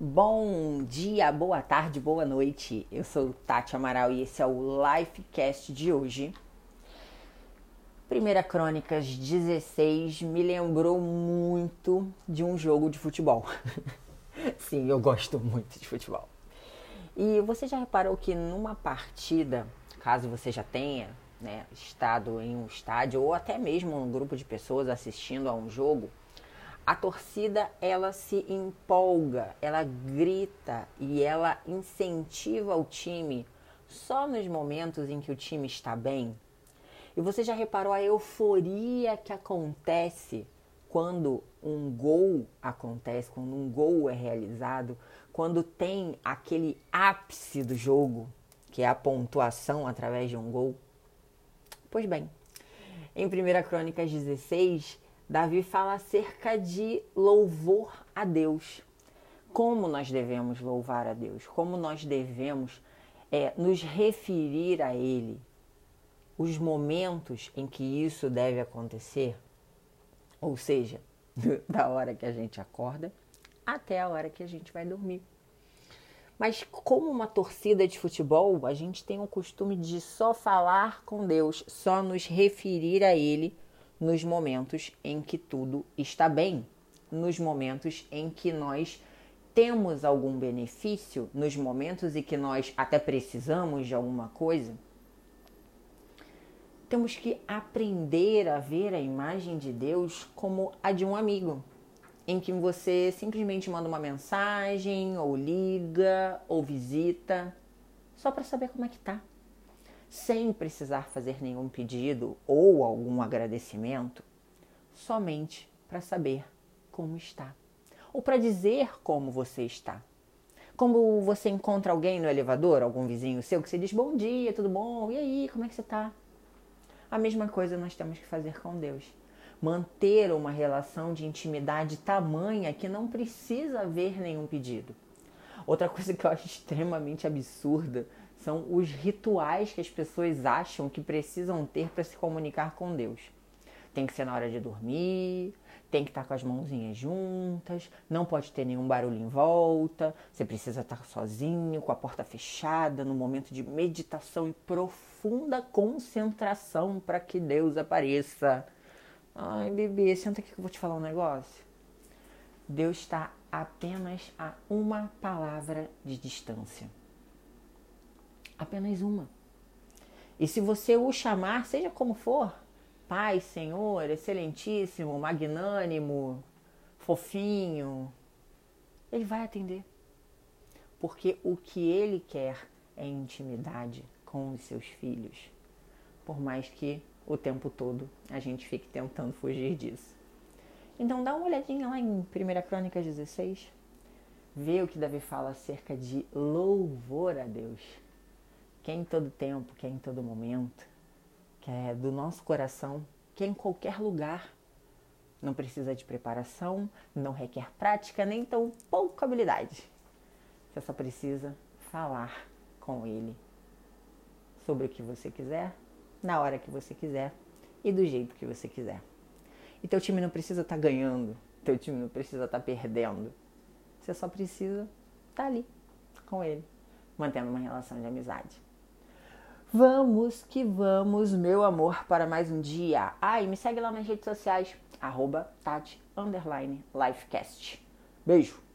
Bom dia, boa tarde, boa noite. Eu sou Tati Amaral e esse é o Lifecast de hoje. Primeira Crônicas 16 me lembrou muito de um jogo de futebol. Sim, eu gosto muito de futebol. E você já reparou que numa partida, caso você já tenha né, estado em um estádio ou até mesmo um grupo de pessoas assistindo a um jogo, a torcida ela se empolga, ela grita e ela incentiva o time só nos momentos em que o time está bem. E você já reparou a euforia que acontece quando um gol acontece, quando um gol é realizado, quando tem aquele ápice do jogo, que é a pontuação através de um gol? Pois bem, em 1 Crônicas 16, Davi fala acerca de louvor a Deus. Como nós devemos louvar a Deus? Como nós devemos é, nos referir a Ele? Os momentos em que isso deve acontecer, ou seja, da hora que a gente acorda até a hora que a gente vai dormir. Mas como uma torcida de futebol, a gente tem o costume de só falar com Deus, só nos referir a Ele nos momentos em que tudo está bem, nos momentos em que nós temos algum benefício, nos momentos em que nós até precisamos de alguma coisa. Temos que aprender a ver a imagem de Deus como a de um amigo, em que você simplesmente manda uma mensagem, ou liga, ou visita, só para saber como é que tá sem precisar fazer nenhum pedido ou algum agradecimento, somente para saber como está ou para dizer como você está. Como você encontra alguém no elevador, algum vizinho seu, que você diz bom dia, tudo bom? E aí, como é que você está? A mesma coisa nós temos que fazer com Deus. Manter uma relação de intimidade tamanha que não precisa haver nenhum pedido. Outra coisa que eu acho extremamente absurda são os rituais que as pessoas acham que precisam ter para se comunicar com Deus. Tem que ser na hora de dormir, tem que estar com as mãozinhas juntas, não pode ter nenhum barulho em volta, você precisa estar sozinho, com a porta fechada, no momento de meditação e profunda concentração para que Deus apareça. Ai, bebê, senta aqui que eu vou te falar um negócio. Deus está apenas a uma palavra de distância apenas uma. E se você o chamar, seja como for, Pai, Senhor, Excelentíssimo, Magnânimo, Fofinho, ele vai atender. Porque o que ele quer é intimidade com os seus filhos. Por mais que o tempo todo a gente fique tentando fugir disso. Então dá uma olhadinha lá em 1 Crônicas 16. Vê o que Davi fala acerca de louvor a Deus que é em todo tempo, que é em todo momento, que é do nosso coração, que é em qualquer lugar. Não precisa de preparação, não requer prática, nem tão pouca habilidade. Você só precisa falar com ele sobre o que você quiser, na hora que você quiser e do jeito que você quiser. E teu time não precisa estar tá ganhando, teu time não precisa estar tá perdendo. Você só precisa estar tá ali com ele, mantendo uma relação de amizade. Vamos que vamos, meu amor, para mais um dia. Ah, e me segue lá nas redes sociais, arroba Tati, Lifecast. Beijo!